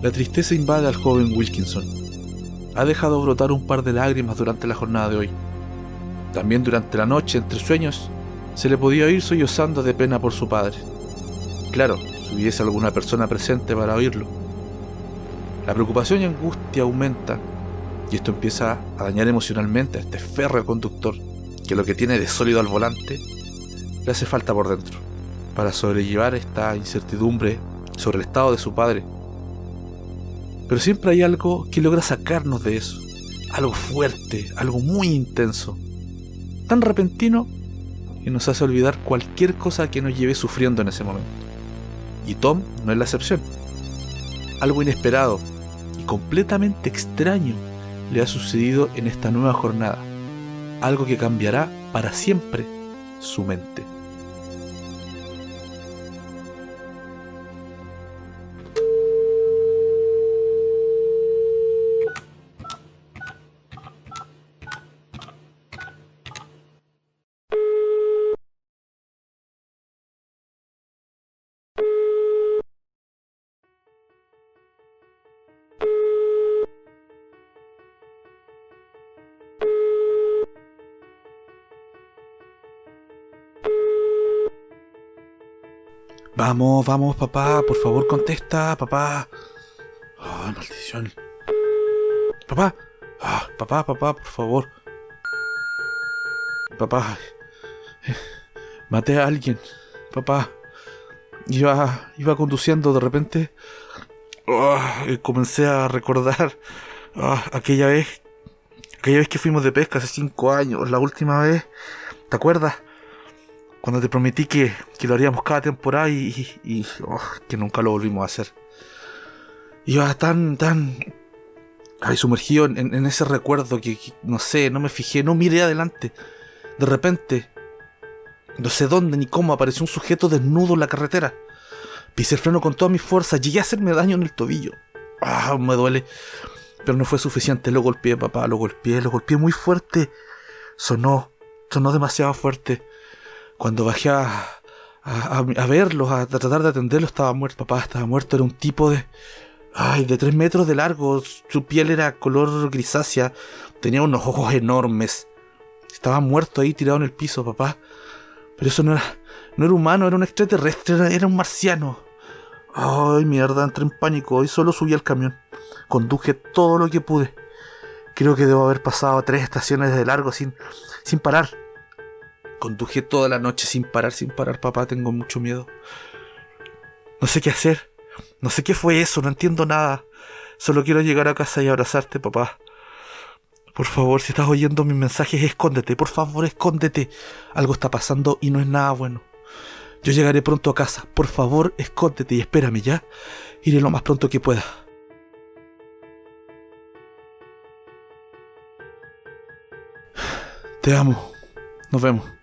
La tristeza invade al joven Wilkinson. Ha dejado brotar un par de lágrimas durante la jornada de hoy. También durante la noche, entre sueños, se le podía oír sollozando de pena por su padre. Claro, si hubiese alguna persona presente para oírlo. La preocupación y angustia aumenta y esto empieza a dañar emocionalmente a este férreo conductor que lo que tiene de sólido al volante le hace falta por dentro para sobrellevar esta incertidumbre sobre el estado de su padre. Pero siempre hay algo que logra sacarnos de eso, algo fuerte, algo muy intenso, tan repentino que nos hace olvidar cualquier cosa que nos lleve sufriendo en ese momento. Y Tom no es la excepción. Algo inesperado y completamente extraño le ha sucedido en esta nueva jornada, algo que cambiará para siempre su mente. Vamos, vamos, papá, por favor contesta, papá. Ay, maldición. Papá, ah, papá, papá, por favor. Papá, maté a alguien, papá. Iba, iba conduciendo de repente. Ah, comencé a recordar ah, aquella vez, aquella vez que fuimos de pesca hace cinco años, la última vez. ¿Te acuerdas? Cuando te prometí que, lo haríamos cada temporada y, oh, que nunca lo volvimos a hacer. Iba tan, tan ay, sumergido en, ese recuerdo que, no sé, no me fijé, no miré adelante. De repente, no sé dónde ni cómo, apareció un sujeto desnudo en la carretera. Pisé el freno con toda mi fuerza, llegué a hacerme daño en el tobillo. Ah, me duele. Pero no fue suficiente, lo golpeé, papá, lo golpeé, lo golpeé muy fuerte. Sonó, sonó demasiado fuerte. Cuando bajé a, a, a verlos, a, tratar de atenderlo, estaba muerto. Papá estaba muerto. Era un tipo de. Ay, de tres metros de largo. Su piel era color grisácea. Tenía unos ojos enormes. Estaba muerto ahí tirado en el piso, papá. Pero eso no era, no era humano, era un extraterrestre, era, era un marciano. Ay, mierda, entré en pánico y solo subí al camión. Conduje todo lo que pude. Creo que debo haber pasado tres estaciones de largo sin, sin parar. Conduje toda la noche sin parar, sin parar, papá, tengo mucho miedo. No sé qué hacer. No sé qué fue eso, no entiendo nada. Solo quiero llegar a casa y abrazarte, papá. Por favor, si estás oyendo mis mensajes, escóndete, por favor, escóndete. Algo está pasando y no es nada bueno. Yo llegaré pronto a casa. Por favor, escóndete y espérame ya. Iré lo más pronto que pueda. Te amo. Nos vemos.